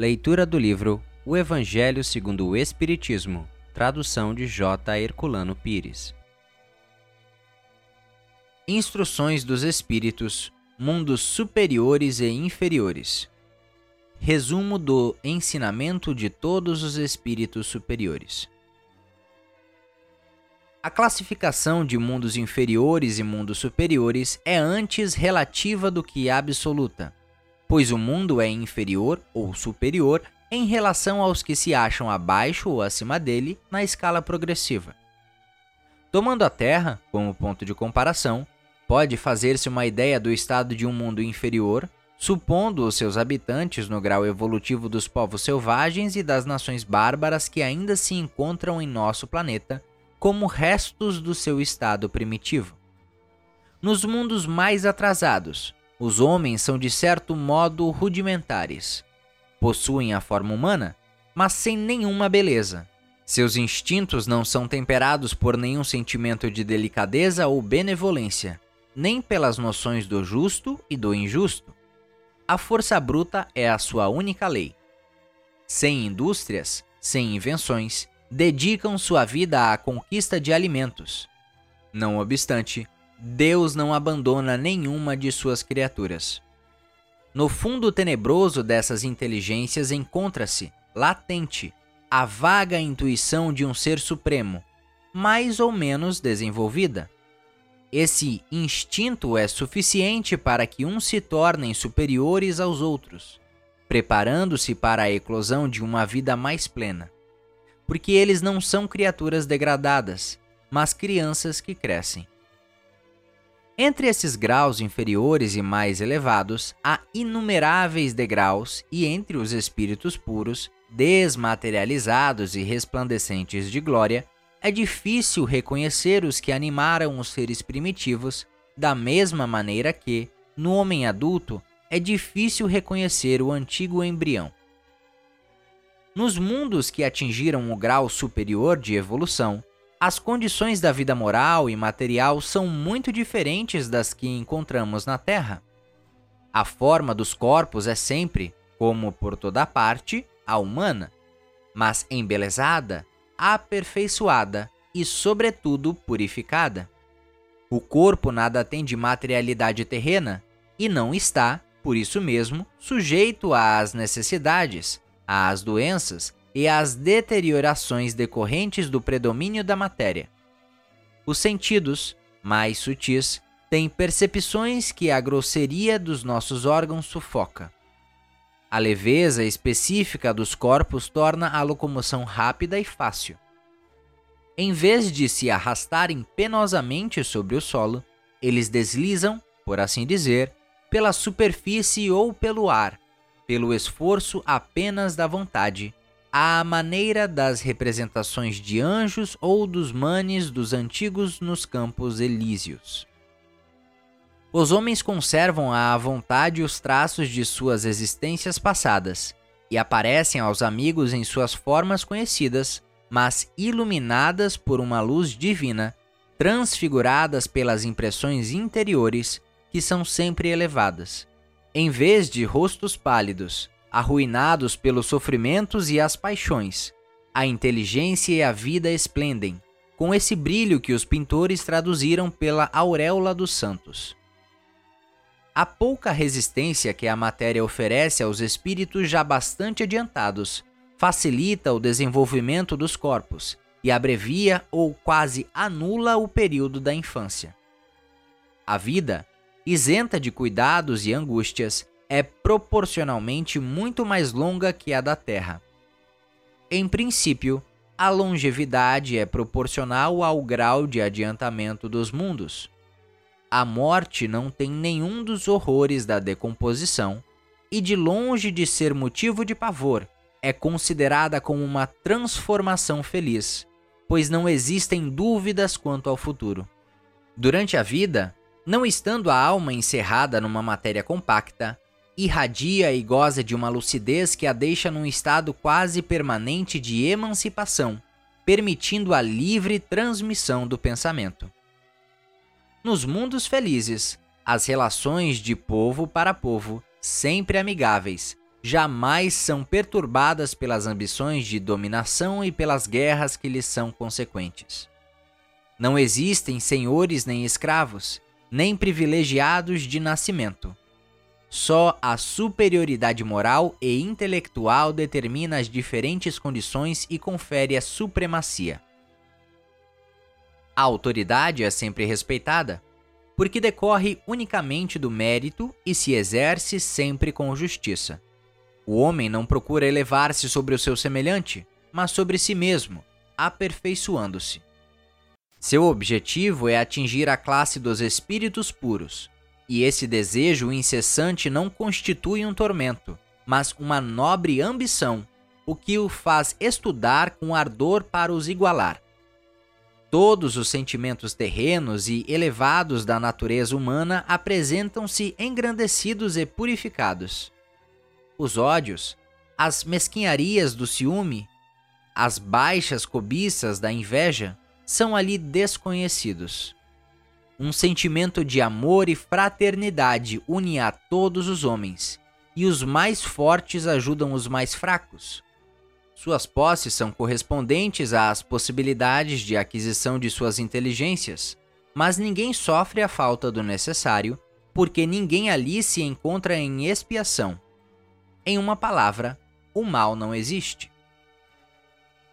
Leitura do livro O Evangelho segundo o Espiritismo, tradução de J. Herculano Pires. Instruções dos Espíritos, Mundos Superiores e Inferiores. Resumo do ensinamento de todos os espíritos superiores. A classificação de mundos inferiores e mundos superiores é antes relativa do que absoluta, pois o mundo é inferior ou superior em relação aos que se acham abaixo ou acima dele na escala progressiva. Tomando a Terra como ponto de comparação, pode fazer-se uma ideia do estado de um mundo inferior, supondo os seus habitantes no grau evolutivo dos povos selvagens e das nações bárbaras que ainda se encontram em nosso planeta como restos do seu estado primitivo. Nos mundos mais atrasados, os homens são de certo modo rudimentares. Possuem a forma humana, mas sem nenhuma beleza. Seus instintos não são temperados por nenhum sentimento de delicadeza ou benevolência, nem pelas noções do justo e do injusto. A força bruta é a sua única lei. Sem indústrias, sem invenções, dedicam sua vida à conquista de alimentos. Não obstante, Deus não abandona nenhuma de suas criaturas. No fundo tenebroso dessas inteligências encontra-se, latente, a vaga intuição de um ser supremo, mais ou menos desenvolvida. Esse instinto é suficiente para que uns se tornem superiores aos outros, preparando-se para a eclosão de uma vida mais plena porque eles não são criaturas degradadas, mas crianças que crescem. Entre esses graus inferiores e mais elevados, há inumeráveis degraus, e entre os espíritos puros, desmaterializados e resplandecentes de glória, é difícil reconhecer os que animaram os seres primitivos, da mesma maneira que, no homem adulto, é difícil reconhecer o antigo embrião. Nos mundos que atingiram o grau superior de evolução, as condições da vida moral e material são muito diferentes das que encontramos na Terra. A forma dos corpos é sempre, como por toda parte, a humana, mas embelezada, aperfeiçoada e, sobretudo, purificada. O corpo nada tem de materialidade terrena e não está, por isso mesmo, sujeito às necessidades, às doenças e às deteriorações decorrentes do predomínio da matéria. Os sentidos, mais sutis, têm percepções que a grosseria dos nossos órgãos sufoca. A leveza específica dos corpos torna a locomoção rápida e fácil. Em vez de se arrastarem penosamente sobre o solo, eles deslizam, por assim dizer, pela superfície ou pelo ar, pelo esforço apenas da vontade, à maneira das representações de anjos ou dos manes dos antigos nos campos elíseos. Os homens conservam à vontade os traços de suas existências passadas e aparecem aos amigos em suas formas conhecidas, mas iluminadas por uma luz divina, transfiguradas pelas impressões interiores que são sempre elevadas. Em vez de rostos pálidos, arruinados pelos sofrimentos e as paixões, a inteligência e a vida esplendem, com esse brilho que os pintores traduziram pela auréola dos santos. A pouca resistência que a matéria oferece aos espíritos já bastante adiantados facilita o desenvolvimento dos corpos e abrevia ou quase anula o período da infância. A vida isenta de cuidados e angústias, é proporcionalmente muito mais longa que a da Terra. Em princípio, a longevidade é proporcional ao grau de adiantamento dos mundos. A morte não tem nenhum dos horrores da decomposição e, de longe de ser motivo de pavor, é considerada como uma transformação feliz, pois não existem dúvidas quanto ao futuro. Durante a vida, não estando a alma encerrada numa matéria compacta, irradia e goza de uma lucidez que a deixa num estado quase permanente de emancipação, permitindo a livre transmissão do pensamento. Nos mundos felizes, as relações de povo para povo, sempre amigáveis, jamais são perturbadas pelas ambições de dominação e pelas guerras que lhes são consequentes. Não existem senhores nem escravos, nem privilegiados de nascimento. Só a superioridade moral e intelectual determina as diferentes condições e confere a supremacia. A autoridade é sempre respeitada, porque decorre unicamente do mérito e se exerce sempre com justiça. O homem não procura elevar-se sobre o seu semelhante, mas sobre si mesmo, aperfeiçoando-se. Seu objetivo é atingir a classe dos espíritos puros, e esse desejo incessante não constitui um tormento, mas uma nobre ambição, o que o faz estudar com ardor para os igualar. Todos os sentimentos terrenos e elevados da natureza humana apresentam-se engrandecidos e purificados os ódios, as mesquinharias do ciúme, as baixas cobiças da inveja são ali desconhecidos. Um sentimento de amor e fraternidade une a todos os homens, e os mais fortes ajudam os mais fracos. Suas posses são correspondentes às possibilidades de aquisição de suas inteligências, mas ninguém sofre a falta do necessário, porque ninguém ali se encontra em expiação. Em uma palavra, o mal não existe.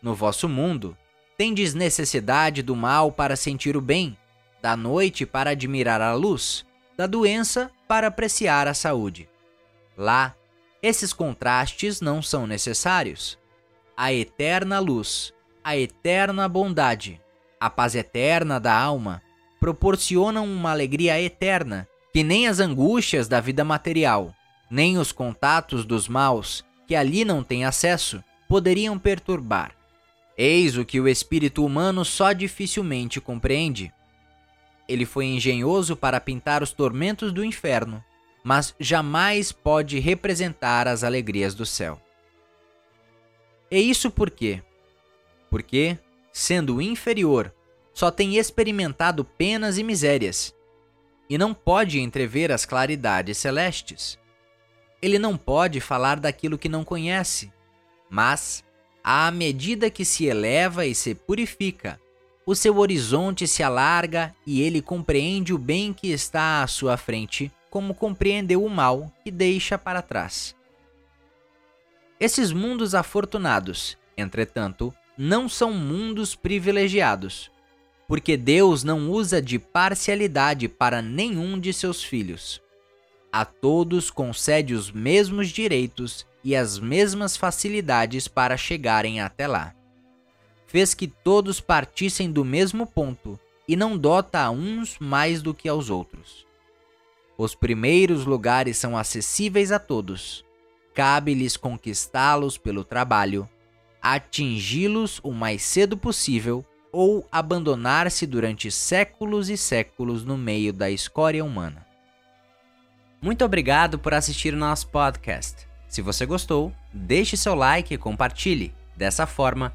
No vosso mundo, tendes necessidade do mal para sentir o bem, da noite para admirar a luz, da doença para apreciar a saúde. Lá, esses contrastes não são necessários. A eterna luz, a eterna bondade, a paz eterna da alma proporcionam uma alegria eterna que nem as angústias da vida material nem os contatos dos maus, que ali não têm acesso, poderiam perturbar. Eis o que o espírito humano só dificilmente compreende. Ele foi engenhoso para pintar os tormentos do inferno, mas jamais pode representar as alegrias do céu. E isso por quê? Porque, sendo inferior, só tem experimentado penas e misérias, e não pode entrever as claridades celestes. Ele não pode falar daquilo que não conhece, mas, à medida que se eleva e se purifica, o seu horizonte se alarga e ele compreende o bem que está à sua frente, como compreendeu o mal que deixa para trás. Esses mundos afortunados, entretanto, não são mundos privilegiados, porque Deus não usa de parcialidade para nenhum de seus filhos a todos concede os mesmos direitos e as mesmas facilidades para chegarem até lá. Fez que todos partissem do mesmo ponto e não dota a uns mais do que aos outros. Os primeiros lugares são acessíveis a todos. Cabe-lhes conquistá-los pelo trabalho, atingi-los o mais cedo possível ou abandonar-se durante séculos e séculos no meio da escória humana. Muito obrigado por assistir o nosso podcast. Se você gostou, deixe seu like e compartilhe. Dessa forma,